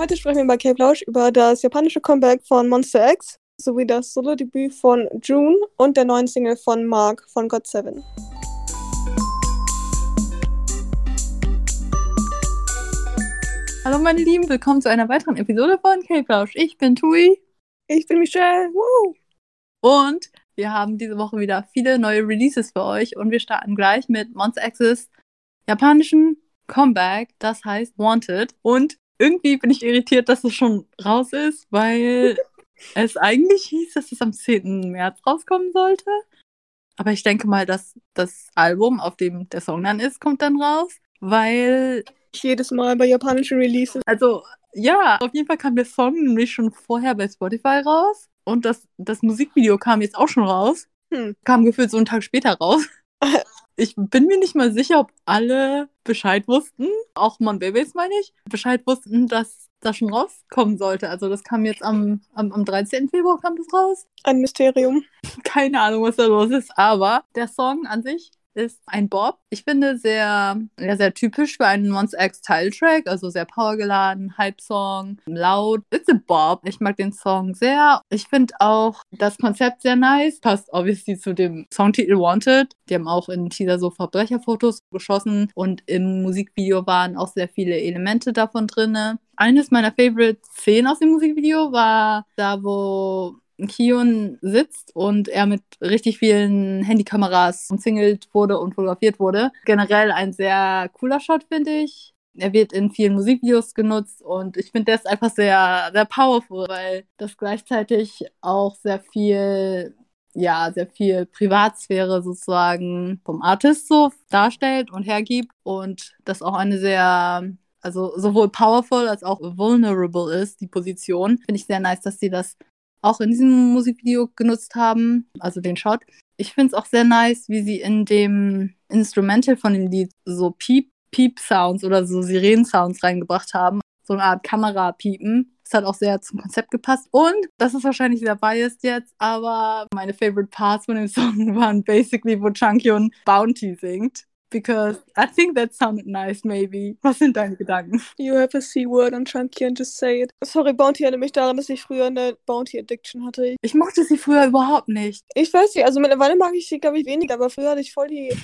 Heute sprechen wir bei Cape Lausch über das japanische Comeback von Monster X sowie das Solo-Debüt von June und der neuen Single von Mark von God Seven. Hallo meine Lieben, willkommen zu einer weiteren Episode von Cape Lausch. Ich bin Tui. Ich bin Michelle. Woo! Und wir haben diese Woche wieder viele neue Releases für euch und wir starten gleich mit Monster X's japanischen Comeback, das heißt Wanted. Und irgendwie bin ich irritiert, dass es schon raus ist, weil es eigentlich hieß, dass es am 10. März rauskommen sollte. Aber ich denke mal, dass das Album, auf dem der Song dann ist, kommt dann raus, weil. Jedes Mal bei japanischen Releases. Also, ja, auf jeden Fall kam der Song nämlich schon vorher bei Spotify raus. Und das, das Musikvideo kam jetzt auch schon raus. Hm. Kam gefühlt so einen Tag später raus. Ich bin mir nicht mal sicher, ob alle Bescheid wussten, auch Mon Babies meine ich, Bescheid wussten, dass das schon rauskommen sollte. Also das kam jetzt am, am, am 13. Februar kam das raus. Ein Mysterium. Keine Ahnung, was da los ist, aber der Song an sich ist ein Bob. Ich finde sehr, ja, sehr typisch für einen Monster X Tile-Track, also sehr powergeladen, Hype-Song, laut. It's a Bob. Ich mag den Song sehr. Ich finde auch das Konzept sehr nice. Passt obviously zu dem Songtitel Wanted. Die haben auch in Teaser so Verbrecherfotos geschossen und im Musikvideo waren auch sehr viele Elemente davon drin. Eines meiner Favorite Szenen aus dem Musikvideo war da, wo Kion sitzt und er mit richtig vielen Handykameras umzingelt wurde und fotografiert wurde. Generell ein sehr cooler Shot, finde ich. Er wird in vielen Musikvideos genutzt und ich finde, ist einfach sehr, sehr powerful, weil das gleichzeitig auch sehr viel, ja, sehr viel Privatsphäre sozusagen vom Artist so darstellt und hergibt und das auch eine sehr also sowohl powerful als auch vulnerable ist, die Position. Finde ich sehr nice, dass sie das auch in diesem Musikvideo genutzt haben, also den Shot. Ich finde es auch sehr nice, wie sie in dem Instrumental von dem Lied so Piep, Piep-Sounds oder so Sirenen-Sounds reingebracht haben. So eine Art Kamerapiepen. Das hat auch sehr zum Konzept gepasst. Und das ist wahrscheinlich wieder biased jetzt, aber meine favorite parts von dem Song waren basically, wo Chunkyun Bounty singt because I think that sounded nice, maybe. Was sind deine Gedanken? You have a C-word on Chunky and just say it. Sorry, Bounty erinnert mich daran, dass ich früher eine Bounty-Addiction hatte. Ich mochte sie früher überhaupt nicht. Ich weiß nicht, also mittlerweile mag ich sie, glaube ich, weniger, aber früher hatte ich voll die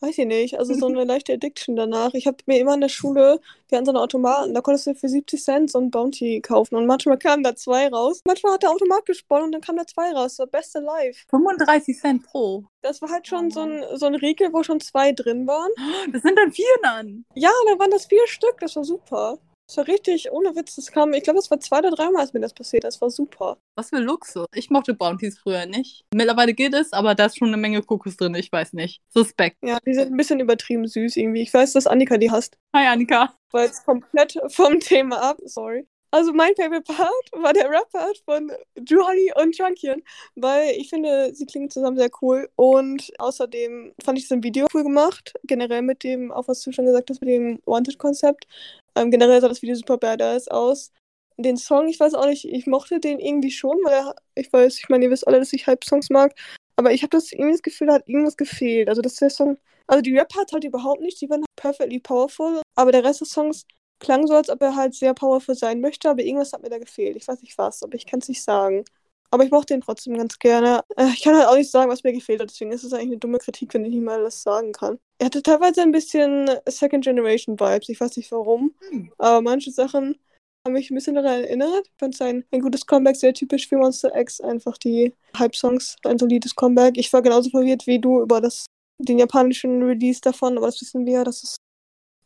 Weiß ich nicht, also so eine leichte Addiction danach. Ich habe mir immer in der Schule, wir hatten so einen Automaten, da konntest du für 70 Cent so ein Bounty kaufen und manchmal kamen da zwei raus. Manchmal hat der Automat gesponnen und dann kam da zwei raus, so beste Live. 35 Cent pro. Das war halt schon so ein, so ein Riegel, wo schon zwei drin waren. Das sind dann vier dann. Ja, dann waren das vier Stück, das war super. Das war richtig, ohne Witz, das kam, ich glaube, es war zwei oder dreimal, als mir das passiert Das war super. Was für Luxus. Ich mochte Bounties früher nicht. Mittlerweile geht es, aber da ist schon eine Menge Kokos drin, ich weiß nicht. Suspekt. Ja, die sind ein bisschen übertrieben süß irgendwie. Ich weiß, dass Annika die hasst. Hi, Annika. War jetzt komplett vom Thema ab, sorry. Also mein Favorite Part war der Rap-Part von Julie und Junkian, weil ich finde, sie klingen zusammen sehr cool und außerdem fand ich das im Video cool gemacht, generell mit dem, auch was du schon gesagt hast, mit dem Wanted-Konzept. Ähm, generell sah das Video super badass aus. Den Song, ich weiß auch nicht, ich mochte den irgendwie schon, weil er, ich weiß, ich meine, ihr wisst alle, dass ich Hype-Songs mag, aber ich habe das irgendwie das Gefühl, da hat irgendwas gefehlt. Also, dass der Song, also die Rap-Parts halt überhaupt nicht, die waren perfectly powerful, aber der Rest des Songs klang so, als ob er halt sehr powerful sein möchte, aber irgendwas hat mir da gefehlt. Ich weiß nicht was, aber ich kann es nicht sagen. Aber ich mochte ihn trotzdem ganz gerne. Äh, ich kann halt auch nicht sagen, was mir gefehlt hat, deswegen ist es eigentlich eine dumme Kritik, wenn ich nicht mal das sagen kann. Er hatte teilweise ein bisschen Second Generation Vibes, ich weiß nicht warum, hm. aber manche Sachen haben mich ein bisschen daran erinnert. Ich fand es ein, ein gutes Comeback, sehr typisch für Monster X, einfach die Hype-Songs, ein solides Comeback. Ich war genauso verwirrt wie du über das, den japanischen Release davon, aber das wissen wir, dass es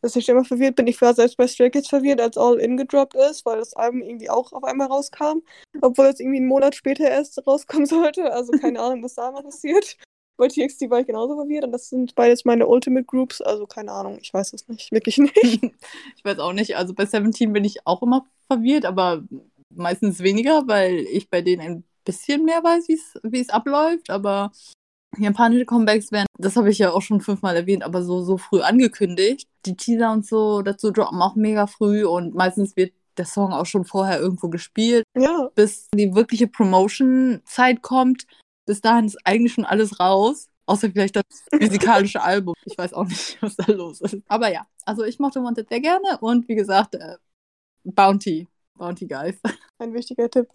dass ich immer verwirrt bin. Ich war selbst bei Stray Kids verwirrt, als All In gedroppt ist, weil das Album irgendwie auch auf einmal rauskam, obwohl es irgendwie einen Monat später erst rauskommen sollte. Also keine Ahnung, was da mal passiert. Bei TXT war ich genauso verwirrt und das sind beides meine Ultimate Groups, also keine Ahnung, ich weiß es nicht, wirklich nicht. ich weiß auch nicht, also bei Seventeen bin ich auch immer verwirrt, aber meistens weniger, weil ich bei denen ein bisschen mehr weiß, wie es abläuft, aber japanische Comebacks werden, das habe ich ja auch schon fünfmal erwähnt, aber so, so früh angekündigt. Die Teaser und so dazu droppen auch mega früh und meistens wird der Song auch schon vorher irgendwo gespielt. Ja. Bis die wirkliche Promotion-Zeit kommt, bis dahin ist eigentlich schon alles raus. Außer vielleicht das physikalische Album. Ich weiß auch nicht, was da los ist. Aber ja, also ich mochte Wanted sehr gerne und wie gesagt, äh, Bounty Bounty Guys. Ein wichtiger Tipp.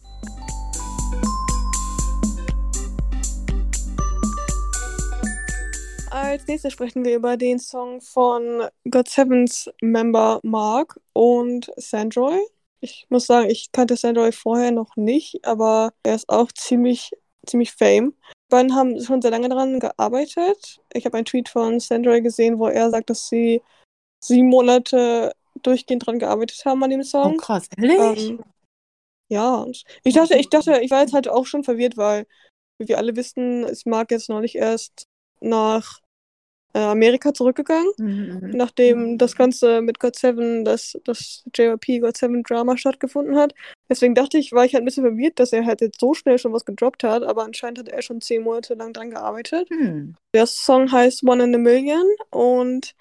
Als nächstes sprechen wir über den Song von God Sevens Member Mark und Sandroy. Ich muss sagen, ich kannte Sandroy vorher noch nicht, aber er ist auch ziemlich, ziemlich fame. Die beiden haben schon sehr lange daran gearbeitet. Ich habe einen Tweet von Sandroy gesehen, wo er sagt, dass sie sieben Monate durchgehend daran gearbeitet haben an dem Song. Oh krass, ehrlich? Ähm, ja, und ich dachte, ich dachte, ich war jetzt halt auch schon verwirrt, weil, wie wir alle wissen, ist Mark jetzt neulich erst nach äh, Amerika zurückgegangen, Mhm, mhm. nachdem das Ganze mit God Seven, das, das JYP God Seven Drama stattgefunden hat. Deswegen dachte ich, war ich halt ein bisschen verwirrt, dass er halt jetzt so schnell schon was gedroppt hat, aber anscheinend hat er schon zehn Monate lang dran gearbeitet. Hm. Der Song heißt One in a Million und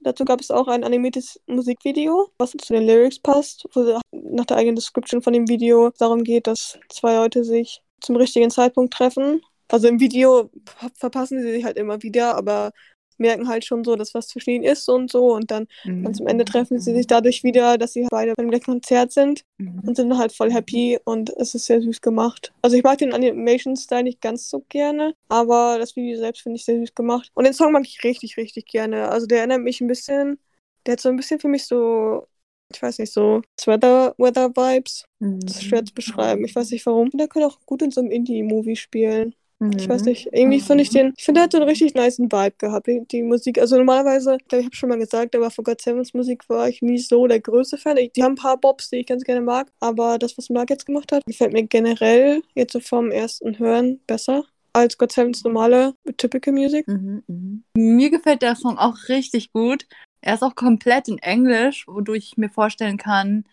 dazu gab es auch ein animiertes Musikvideo, was zu den Lyrics passt, wo nach der eigenen Description von dem Video darum geht, dass zwei Leute sich zum richtigen Zeitpunkt treffen. Also im Video ver- verpassen sie sich halt immer wieder, aber merken halt schon so, dass was zwischen ihnen ist und so und dann ganz am Ende treffen sie sich dadurch wieder, dass sie beide beim gleichen Konzert sind Mhm. und sind halt voll happy und es ist sehr süß gemacht. Also ich mag den Animation-Style nicht ganz so gerne, aber das Video selbst finde ich sehr süß gemacht. Und den Song mag ich richtig, richtig gerne. Also der erinnert mich ein bisschen, der hat so ein bisschen für mich so, ich weiß nicht, so Weather, Weather Vibes. Das ist schwer zu beschreiben. Ich weiß nicht warum. Der könnte auch gut in so einem Indie-Movie spielen. Ich weiß Mhm. nicht, irgendwie finde ich den, ich finde, der hat so einen richtig niceen Vibe gehabt, die, die Musik. Also normalerweise, ich glaube, ich habe schon mal gesagt, aber von God Sevens Musik war ich nie so der größte Fan. Ich, die haben ein paar Bobs, die ich ganz gerne mag, aber das, was Mark jetzt gemacht hat, gefällt mir generell jetzt so vom ersten Hören besser als God Sevens normale Typical Music. Mhm, mhm. Mir gefällt der Song auch richtig gut. Er ist auch komplett in Englisch, wodurch ich mir vorstellen kann,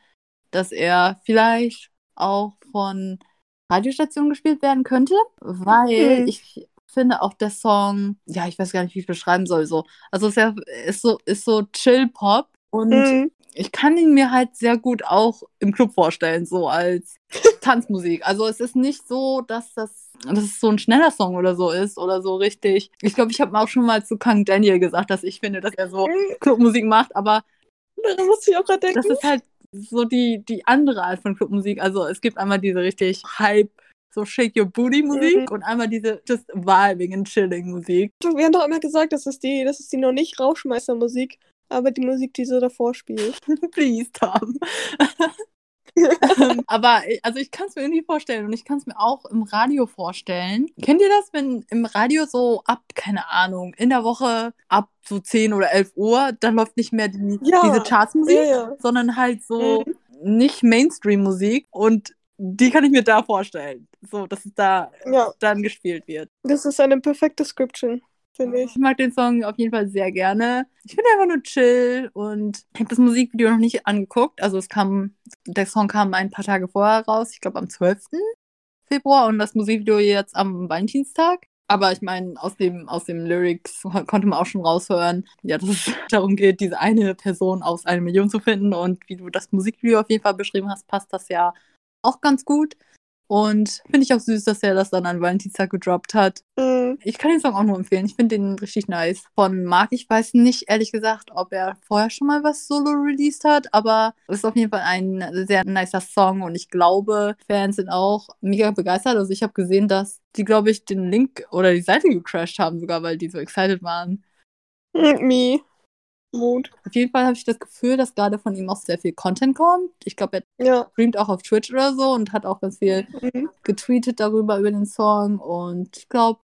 dass er vielleicht auch von Radiostationen gespielt werden könnte, weil Hm. ich finde auch der Song, ja, ich weiß gar nicht, wie ich es beschreiben soll, so. Also es ist, ja, ist so, ist so Chill-Pop und Mhm. ich kann ihn mir halt sehr gut auch im Club vorstellen, so als Tanzmusik. Also es ist nicht so, dass das, dass es so ein schneller Song oder so ist oder so richtig. Ich glaube, ich habe auch schon mal zu Kang Daniel gesagt, dass ich finde, dass er so Mhm. Clubmusik macht, aber Daran musste ich auch gerade denken. das ist halt so die, die andere Art von Clubmusik. Also es gibt einmal diese richtig Hype, so Shake Your Booty Musik Mhm. und einmal diese just vibing and chilling Musik. Wir haben doch immer gesagt, das ist die, das ist die noch nicht Rauschmeister-Musik, aber die Musik, die so davor spielt. Please, Tom. Ähm, aber äh, also ich kann es mir irgendwie vorstellen und ich kann es mir auch im Radio vorstellen. Kennt ihr das, wenn im Radio so ab, keine Ahnung, in der Woche ab so 10 oder 11 Uhr, dann läuft nicht mehr die, Ja. diese Chartsmusik, Ja, ja. sondern halt so Mhm. nicht Mainstream-Musik und die kann ich mir da vorstellen. So, dass es da dann gespielt wird. das ist eine perfekte Description, finde ich. Ich mag den Song auf jeden Fall sehr gerne. Ich finde einfach nur chill und habe das Musikvideo noch nicht angeguckt. Also es kam, der Song kam ein paar Tage vorher raus, ich glaube am 12. Februar und das Musikvideo jetzt am Valentinstag. Aber ich meine, aus dem, aus dem Lyrics konnte man auch schon raushören, ja, dass es darum geht, diese eine Person aus einer Million zu finden. Und wie du das Musikvideo auf jeden Fall beschrieben hast, passt das ja auch ganz gut. Und finde ich auch süß, dass er das dann an Valentinstag gedroppt hat. Mhm. Ich kann den Song auch nur empfehlen. Ich finde den richtig nice. Von Mark, ich weiß nicht ehrlich gesagt, ob er vorher schon mal was solo released hat, aber es ist auf jeden Fall ein sehr nicer Song und ich glaube, Fans sind auch mega begeistert. Also ich habe gesehen, dass die, glaube ich, den Link oder die Seite gecrashed haben sogar, weil die so excited waren. Me. Mut. Auf jeden Fall habe ich das Gefühl, dass gerade von ihm auch sehr viel Content kommt. Ich glaube, er Ja. streamt auch auf Twitch oder so und hat auch ganz viel Mhm. getweetet darüber, über den Song. Und ich glaube,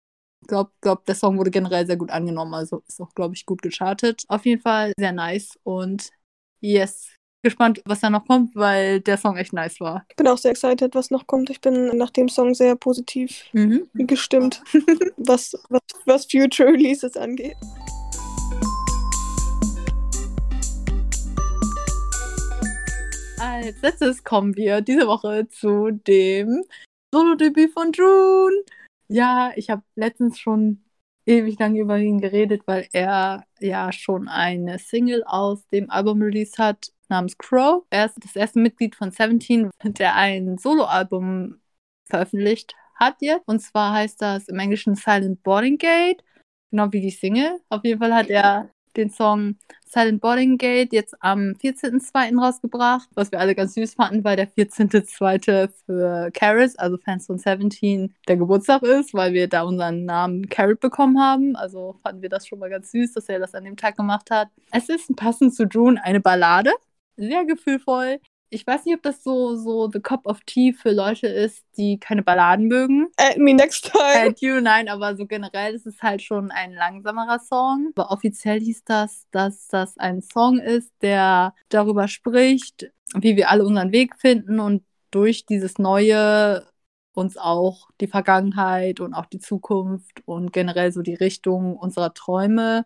glaub, glaub, der Song wurde generell sehr gut angenommen. Also ist auch, glaube ich, gut gechartet. Auf jeden Fall sehr nice. Und yes, gespannt, was da noch kommt, weil der Song echt nice war. Ich bin auch sehr excited, was noch kommt. Ich bin nach dem Song sehr positiv Mhm. gestimmt, was, was, was Future Releases angeht. Als letztes kommen wir diese Woche zu dem Solo-Debüt von June. Ja, ich habe letztens schon ewig lange über ihn geredet, weil er ja schon eine Single aus dem Album released hat namens Crow. Er ist das erste Mitglied von Seventeen, der ein Soloalbum veröffentlicht hat jetzt. Und zwar heißt das im Englischen Silent Boarding Gate, genau wie die Single. Auf jeden Fall hat er den Song Silent Boarding jetzt am 14.02. rausgebracht, was wir alle ganz süß fanden, weil der 14.02. für Caris, also Fans von Seventeen, der Geburtstag ist, weil wir da unseren Namen Carrot bekommen haben. Also fanden wir das schon mal ganz süß, dass er das an dem Tag gemacht hat. Es ist passend zu June eine Ballade, sehr gefühlvoll ich weiß nicht, ob das so, so The Cup of Tea für Leute ist, die keine Balladen mögen. Add me next time. Add you, nein, aber so generell ist es halt schon ein langsamerer Song. Aber offiziell hieß das, dass das ein Song ist, der darüber spricht, wie wir alle unseren Weg finden und durch dieses Neue uns auch die Vergangenheit und auch die Zukunft und generell so die Richtung unserer Träume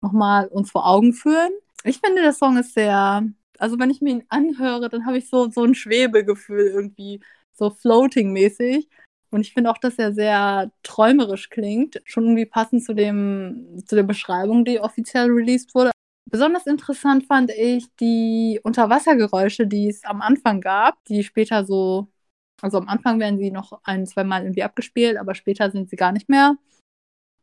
nochmal uns vor Augen führen. Ich finde, der Song ist sehr also wenn ich mir ihn anhöre, dann habe ich so, so ein Schwebegefühl irgendwie, so floating-mäßig. Und ich finde auch, dass er sehr träumerisch klingt. Schon irgendwie passend zu, dem, zu der Beschreibung, die offiziell released wurde. Besonders interessant fand ich die Unterwassergeräusche, die es am Anfang gab, die später so, also am Anfang werden sie noch ein, zwei Mal irgendwie abgespielt, aber später sind sie gar nicht mehr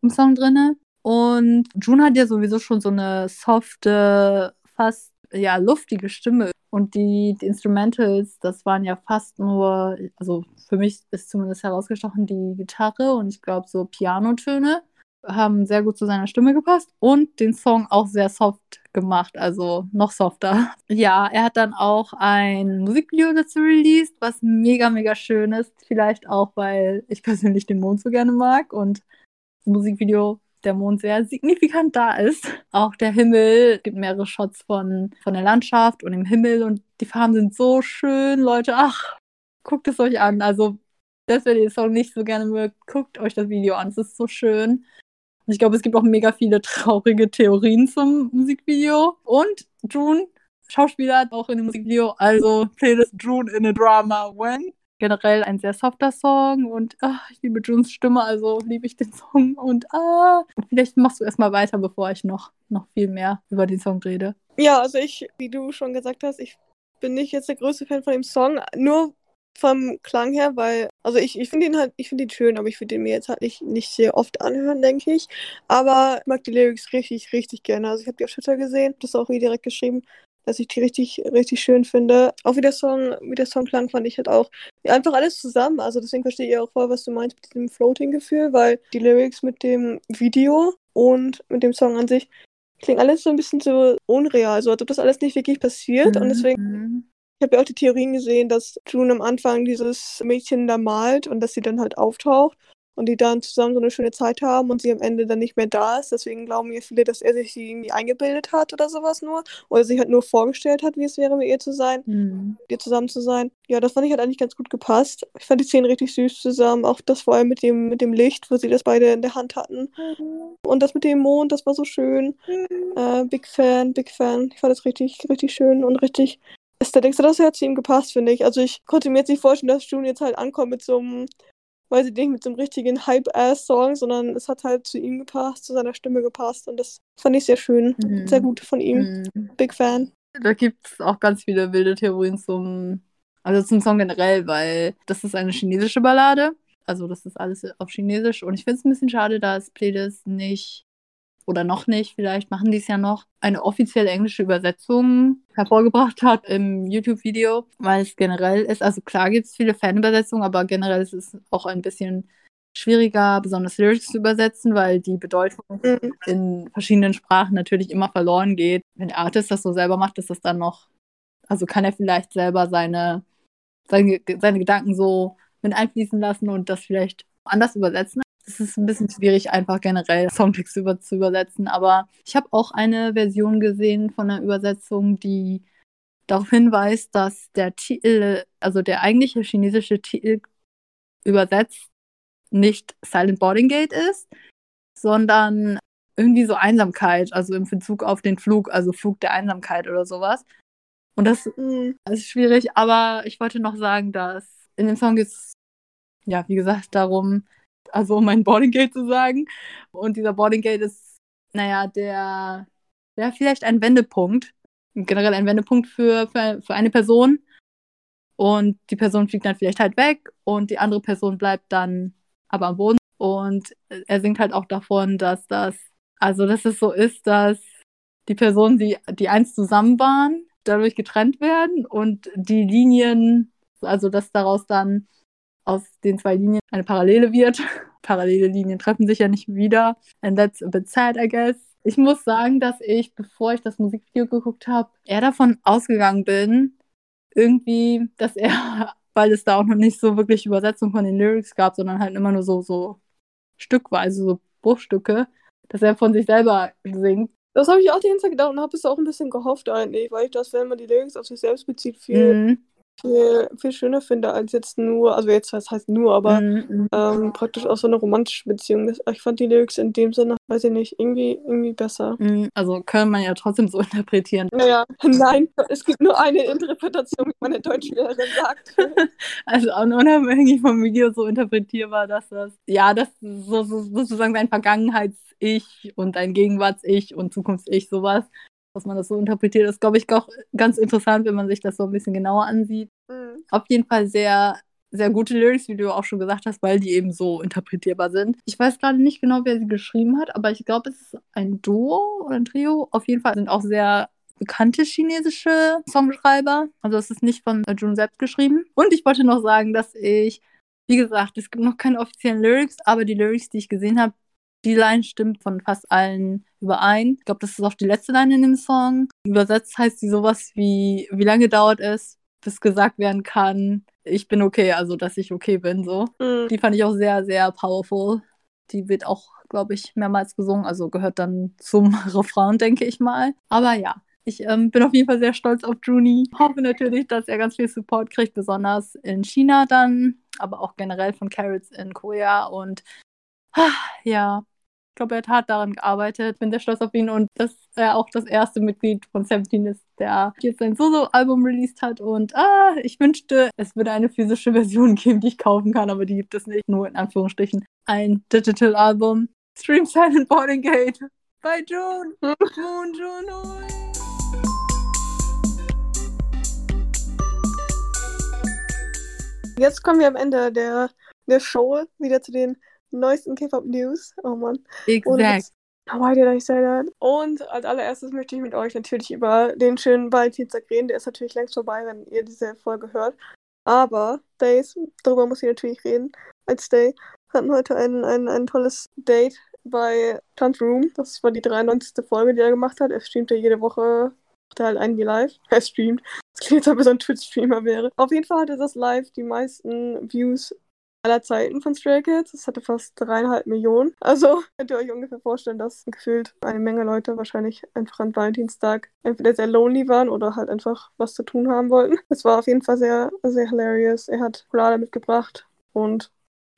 im Song drinne. Und June hat ja sowieso schon so eine softe, fast ja, luftige Stimme. Und die, die Instrumentals, das waren ja fast nur, also für mich ist zumindest herausgestochen die Gitarre und ich glaube so Pianotöne haben sehr gut zu seiner Stimme gepasst und den Song auch sehr soft gemacht, also noch softer. Ja, er hat dann auch ein Musikvideo dazu released, was mega, mega schön ist. Vielleicht auch, weil ich persönlich den Mond so gerne mag und das Musikvideo der Mond sehr signifikant da ist. Auch der Himmel, es gibt mehrere Shots von, von der Landschaft und dem Himmel und die Farben sind so schön, Leute. Ach, guckt es euch an. Also, das, wenn ihr den Song nicht so gerne mögt, guckt euch das Video an. Es ist so schön. Und ich glaube, es gibt auch mega viele traurige Theorien zum Musikvideo. Und June, Schauspieler, auch in dem Musikvideo. Also, Playlist June in a Drama When generell ein sehr softer Song und ach, ich liebe Junes Stimme, also liebe ich den Song und ah, vielleicht machst du erstmal weiter, bevor ich noch, noch viel mehr über den Song rede. Ja, also ich, wie du schon gesagt hast, ich bin nicht jetzt der größte Fan von dem Song, nur vom Klang her, weil, also ich, ich finde ihn halt, ich finde ihn schön, aber ich würde ihn mir jetzt halt nicht, nicht sehr oft anhören, denke ich. Aber ich mag die Lyrics richtig, richtig gerne. Also ich habe die auf Twitter gesehen, das auch wie direkt geschrieben dass ich die richtig, richtig schön finde. Auch wie der Song, wie der Song klang, fand ich halt auch einfach alles zusammen. Also deswegen verstehe ich auch voll, was du meinst mit diesem Floating-Gefühl, weil die Lyrics mit dem Video und mit dem Song an sich klingen alles so ein bisschen so unreal, so als ob das alles nicht wirklich passiert. Mhm. Und deswegen mhm. ich habe ja auch die Theorien gesehen, dass June am Anfang dieses Mädchen da malt und dass sie dann halt auftaucht und die dann zusammen so eine schöne Zeit haben und sie am Ende dann nicht mehr da ist. Deswegen glauben mir viele, dass er sich sie irgendwie eingebildet hat oder sowas nur. Oder sich halt nur vorgestellt hat, wie es wäre, mit ihr zu sein, mhm. mit ihr zusammen zu sein. Ja, das fand ich halt eigentlich ganz gut gepasst. Ich fand die Szenen richtig süß zusammen. Auch das vor allem mit dem, mit dem Licht, wo sie das beide in der Hand hatten. Mhm. Und das mit dem Mond, das war so schön. Mhm. Äh, big Fan, Big Fan. Ich fand das richtig, richtig schön und richtig Aesthetics. Das hat zu ihm gepasst, finde ich. Also ich konnte mir jetzt nicht vorstellen, dass June jetzt halt ankommt mit so einem weiß ich nicht, mit so einem richtigen Hype-Ass-Song, sondern es hat halt zu ihm gepasst, zu seiner Stimme gepasst und das fand ich sehr schön. Mhm. Sehr gut von ihm. Mhm. Big Fan. Da gibt es auch ganz viele wilde Theorien zum, also zum Song generell, weil das ist eine chinesische Ballade. Also das ist alles auf Chinesisch und ich finde es ein bisschen schade, dass Playlist nicht oder noch nicht, vielleicht machen die es ja noch, eine offizielle englische Übersetzung hervorgebracht hat im YouTube-Video, weil es generell ist, also klar gibt es viele Fanübersetzungen, aber generell ist es auch ein bisschen schwieriger, besonders Lyrics zu übersetzen, weil die Bedeutung mhm. in verschiedenen Sprachen natürlich immer verloren geht. Wenn der Artist das so selber macht, ist das dann noch, also kann er vielleicht selber seine, seine, seine Gedanken so mit einfließen lassen und das vielleicht anders übersetzen es ist ein bisschen schwierig, einfach generell Songtext über, zu übersetzen. Aber ich habe auch eine Version gesehen von einer Übersetzung, die darauf hinweist, dass der Titel, also der eigentliche chinesische Titel übersetzt nicht Silent Boarding Gate ist, sondern irgendwie so Einsamkeit, also im Bezug auf den Flug, also Flug der Einsamkeit oder sowas. Und das, mhm. das ist schwierig, aber ich wollte noch sagen, dass in dem Song geht es, ja, wie gesagt, darum, also um mein Boarding Gate zu sagen. Und dieser Boarding Gate ist, naja, der, der vielleicht ein Wendepunkt, generell ein Wendepunkt für, für, für eine Person. Und die Person fliegt dann vielleicht halt weg und die andere Person bleibt dann aber am Boden. Und er singt halt auch davon, dass das, also dass es so ist, dass die Personen, die, die einst zusammen waren, dadurch getrennt werden und die Linien, also dass daraus dann aus den zwei Linien eine Parallele wird. Parallele Linien treffen sich ja nicht wieder. And that's a bit sad, I guess. Ich muss sagen, dass ich, bevor ich das Musikvideo geguckt habe, eher davon ausgegangen bin, irgendwie, dass er, weil es da auch noch nicht so wirklich Übersetzung von den Lyrics gab, sondern halt immer nur so, so stückweise, so Bruchstücke, dass er von sich selber singt. Das habe ich auch die ganze Zeit gedacht und habe es auch ein bisschen gehofft eigentlich, weil ich das, wenn man die Lyrics auf sich selbst bezieht, viel mhm viel, viel schöner finde als jetzt nur, also jetzt was heißt nur, aber mm, ähm, praktisch auch so eine romantische Beziehung. Ich fand die Lyrics in dem Sinne, weiß ich nicht, irgendwie, irgendwie besser. Mm, also kann man ja trotzdem so interpretieren. Naja, nein, es gibt nur eine Interpretation, wie meine Deutschlehrerin sagt. also auch unabhängig vom Video so interpretierbar, dass das, ja, das so, so, sozusagen sein Vergangenheits-Ich und dein Gegenwarts-Ich und Zukunfts-Ich sowas dass man das so interpretiert, ist, glaube ich, auch ganz interessant, wenn man sich das so ein bisschen genauer ansieht. Mhm. Auf jeden Fall sehr, sehr gute Lyrics, wie du auch schon gesagt hast, weil die eben so interpretierbar sind. Ich weiß gerade nicht genau, wer sie geschrieben hat, aber ich glaube, es ist ein Duo oder ein Trio. Auf jeden Fall sind auch sehr bekannte chinesische Songschreiber. Also es ist nicht von Jun selbst geschrieben. Und ich wollte noch sagen, dass ich, wie gesagt, es gibt noch keine offiziellen Lyrics, aber die Lyrics, die ich gesehen habe, die Line stimmt von fast allen überein. Ich glaube, das ist auch die letzte Line in dem Song. Übersetzt heißt sie sowas wie, wie lange dauert es, bis gesagt werden kann, ich bin okay, also dass ich okay bin, so. Mhm. Die fand ich auch sehr, sehr powerful. Die wird auch, glaube ich, mehrmals gesungen, also gehört dann zum Refrain, denke ich mal. Aber ja, ich ähm, bin auf jeden Fall sehr stolz auf Juni. Hoffe natürlich, dass er ganz viel Support kriegt, besonders in China dann, aber auch generell von Carrots in Korea. Und ja, glaube, er hat hart daran gearbeitet. Bin sehr stolz auf ihn und dass er auch das erste Mitglied von Seventeen ist, der jetzt sein Solo-Album released hat. Und ah, ich wünschte, es würde eine physische Version geben, die ich kaufen kann, aber die gibt es nicht. Nur in Anführungsstrichen ein Digital-Album. Stream Silent Boarding Gate bei June. Moon June. Jetzt kommen wir am Ende der, der Show wieder zu den neuesten K-Pop-News. Oh Mann. Exakt. Why did I say that? Und als allererstes möchte ich mit euch natürlich über den schönen Valentinstag reden. Der ist natürlich längst vorbei, wenn ihr diese Folge hört. Aber Days, darüber muss ich natürlich reden. Als Day hatten heute ein, ein, ein tolles Date bei Tant Room. Das war die 93. Folge, die er gemacht hat. Er streamt ja jede Woche macht er halt einen live. Er streamt. Das klingt, als ob er so ein Twitch-Streamer wäre. Auf jeden Fall hatte das live die meisten Views aller Zeiten von Stray Kids. Es hatte fast dreieinhalb Millionen. Also könnt ihr euch ungefähr vorstellen, dass gefühlt eine Menge Leute wahrscheinlich einfach an Valentinstag entweder sehr lonely waren oder halt einfach was zu tun haben wollten. Es war auf jeden Fall sehr, sehr hilarious. Er hat Schokolade mitgebracht und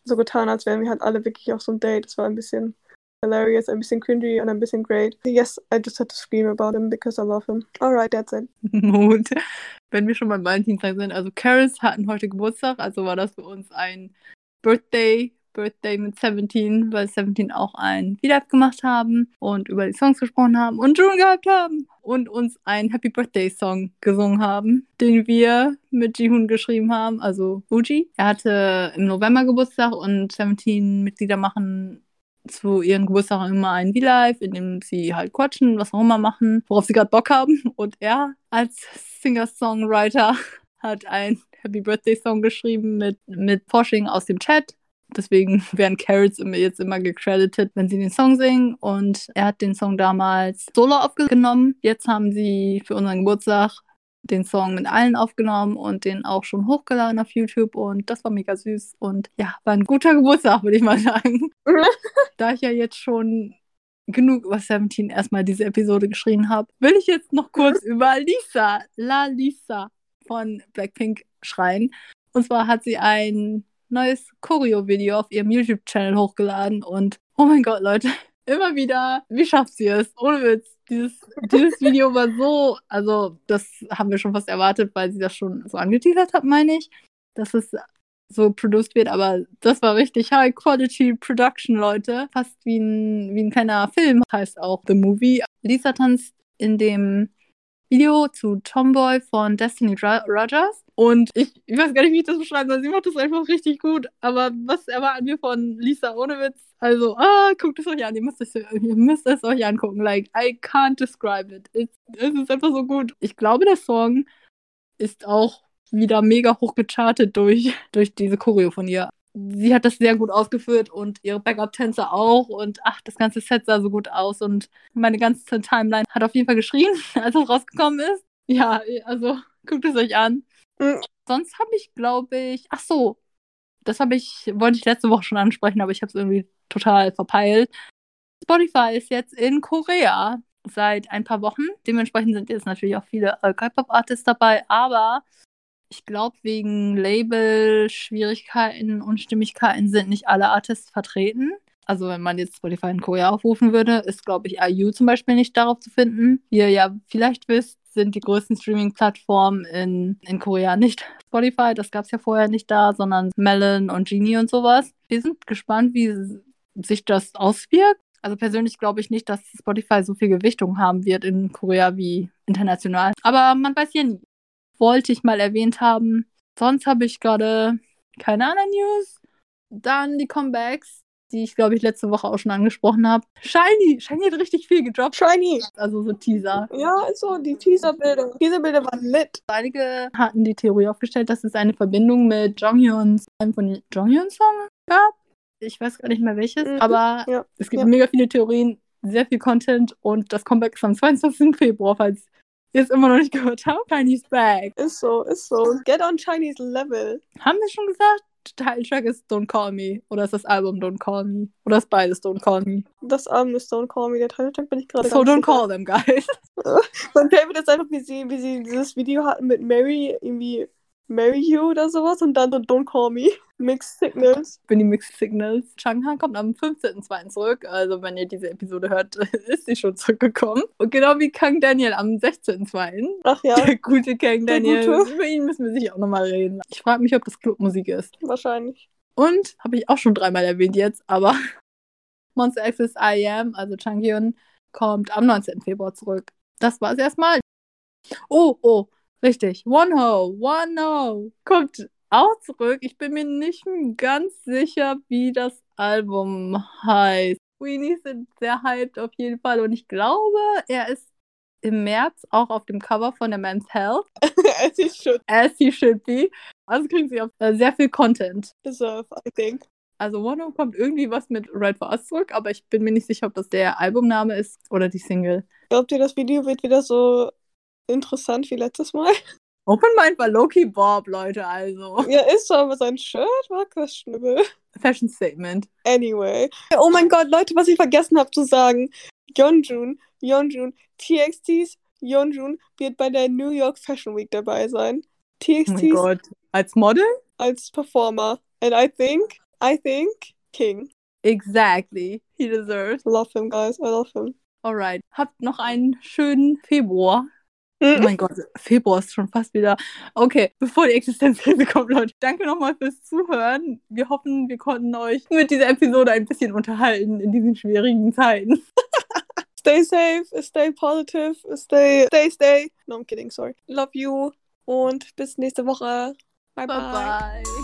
so getan, als wären wir halt alle wirklich auf so einem Date. Es war ein bisschen hilarious, ein bisschen cringy und ein bisschen great. Yes, I just had to scream about him because I love him. Alright, that's it. Mut. Wenn wir schon beim Valentinstag sind, also Caris hatten heute Geburtstag, also war das für uns ein Birthday, Birthday mit 17, weil 17 auch ein V-Live gemacht haben und über die Songs gesprochen haben und June gehabt haben und uns einen Happy Birthday Song gesungen haben, den wir mit Jihun geschrieben haben, also Uji. Er hatte im November Geburtstag und 17 Mitglieder machen zu ihren Geburtstagen immer ein V-Live, in dem sie halt quatschen, was auch immer machen, worauf sie gerade Bock haben. Und er als Singer-Songwriter hat ein Happy Birthday Song geschrieben mit, mit Poshing aus dem Chat. Deswegen werden Carrots jetzt immer gecredited, wenn sie den Song singen. Und er hat den Song damals solo aufgenommen. Jetzt haben sie für unseren Geburtstag den Song mit allen aufgenommen und den auch schon hochgeladen auf YouTube und das war mega süß und ja, war ein guter Geburtstag, würde ich mal sagen. da ich ja jetzt schon genug über 17 erstmal diese Episode geschrien habe, will ich jetzt noch kurz über Lisa, La Lisa von Blackpink schreien. Und zwar hat sie ein neues Choreo-Video auf ihrem YouTube-Channel hochgeladen und oh mein Gott, Leute, immer wieder, wie schafft sie es? Ohne Witz dieses, dieses Video war so, also das haben wir schon fast erwartet, weil sie das schon so angeteasert hat, meine ich, dass es so produced wird, aber das war richtig High Quality Production, Leute. Fast wie ein, wie ein kleiner Film, heißt auch The Movie. Lisa tanzt in dem Video zu Tomboy von Destiny Rogers Und ich, ich weiß gar nicht, wie ich das beschreiben soll. Sie macht das einfach richtig gut. Aber was erwarten wir von Lisa ohne Witz? Also, ah, guckt es euch an. Ihr müsst es, ihr müsst es euch angucken. Like, I can't describe it. Es, ist einfach so gut. Ich glaube, der Song ist auch wieder mega hoch gechartet durch, durch diese Choreo von ihr. Sie hat das sehr gut ausgeführt und ihre Backup-Tänzer auch. Und ach, das ganze Set sah so gut aus. Und meine ganze Timeline hat auf jeden Fall geschrien, als es rausgekommen ist. Ja, also guckt es euch an. Mhm. Sonst habe ich, glaube ich, ach so, das habe ich, wollte ich letzte Woche schon ansprechen, aber ich habe es irgendwie total verpeilt. Spotify ist jetzt in Korea seit ein paar Wochen. Dementsprechend sind jetzt natürlich auch viele äh, K-Pop-Artists dabei, aber ich glaube, wegen Label-Schwierigkeiten und Stimmigkeiten sind nicht alle Artists vertreten. Also wenn man jetzt Spotify in Korea aufrufen würde, ist, glaube ich, IU zum Beispiel nicht darauf zu finden. Wie ihr ja vielleicht wisst, sind die größten Streaming-Plattformen in, in Korea nicht Spotify. Das gab es ja vorher nicht da, sondern Melon und Genie und sowas. Wir sind gespannt, wie sich das auswirkt. Also persönlich glaube ich nicht, dass Spotify so viel Gewichtung haben wird in Korea wie international. Aber man weiß ja nie. Wollte ich mal erwähnt haben. Sonst habe ich gerade keine anderen News. Dann die Comebacks die ich, glaube ich, letzte Woche auch schon angesprochen habe. Shiny! Shiny hat richtig viel gedroppt. Shiny! Also so Teaser. Ja, so die Teaserbilder. Teaserbilder waren lit. Einige hatten die Theorie aufgestellt, dass es eine Verbindung mit Jonghyuns, einem von Jonghyuns Song gab. Ich weiß gar nicht mehr welches, mhm. aber ja. es gibt ja. mega viele Theorien, sehr viel Content und das Comeback ist am 22. Februar, falls ihr es immer noch nicht gehört habt. Chinese Back. Ist so, ist so. Get on Chinese Level. Haben wir schon gesagt? Titeltrack ist Don't Call Me. Oder ist das Album Don't Call Me? Oder ist beides Don't Call Me? Das Album ist Don't Call Me. Der Titeltrack bin ich gerade So don't call them, guys. mein Favorite ist einfach, wie sie, wie sie dieses Video hatten mit Mary, irgendwie Marry You oder sowas und dann so Don't Call Me. Mixed Signals. Bin die Mixed Signals. Changhan kommt am 15.02. zurück. Also, wenn ihr diese Episode hört, ist sie schon zurückgekommen. Und genau wie Kang Daniel am 16.02. Ach ja. Der gute Kang Daniel. Gute. Über ihn müssen wir sicher auch nochmal reden. Ich frage mich, ob das Clubmusik ist. Wahrscheinlich. Und, habe ich auch schon dreimal erwähnt jetzt, aber Monster Access I Am, also Changhyun, kommt am 19. Februar zurück. Das war es erstmal. Oh, oh, Richtig. One Ho, One Ho kommt auch zurück. Ich bin mir nicht ganz sicher, wie das Album heißt. Weenies sind sehr hyped auf jeden Fall und ich glaube, er ist im März auch auf dem Cover von der Men's Health. As he should. As he should be. Also kriegen sie auch äh, sehr viel Content. Deserve, I think. Also One Ho kommt irgendwie was mit Right for Us zurück, aber ich bin mir nicht sicher, ob das der Albumname ist oder die Single. Glaubt ihr, das Video wird wieder so interessant wie letztes Mal. Open Mind war Loki Bob, Leute, also. Ja, ist so, aber sein Shirt war Schnibbel. Fashion Statement. Anyway. Oh mein Gott, Leute, was ich vergessen habe zu sagen. Yeonjun, Yeonjun, TXTs Yeonjun wird bei der New York Fashion Week dabei sein. TXTs. Oh mein Gott. Als Model? Als Performer. And I think, I think, King. Exactly. He deserves. Love him, guys. I love him. Alright. Habt noch einen schönen Februar. Oh mein Gott, Februar ist schon fast wieder. Okay, bevor die Existenzkrise kommt, Leute, danke nochmal fürs Zuhören. Wir hoffen, wir konnten euch mit dieser Episode ein bisschen unterhalten in diesen schwierigen Zeiten. stay safe, stay positive, stay, stay, stay. No, I'm kidding, sorry. Love you und bis nächste Woche. Bye, bye. bye. bye.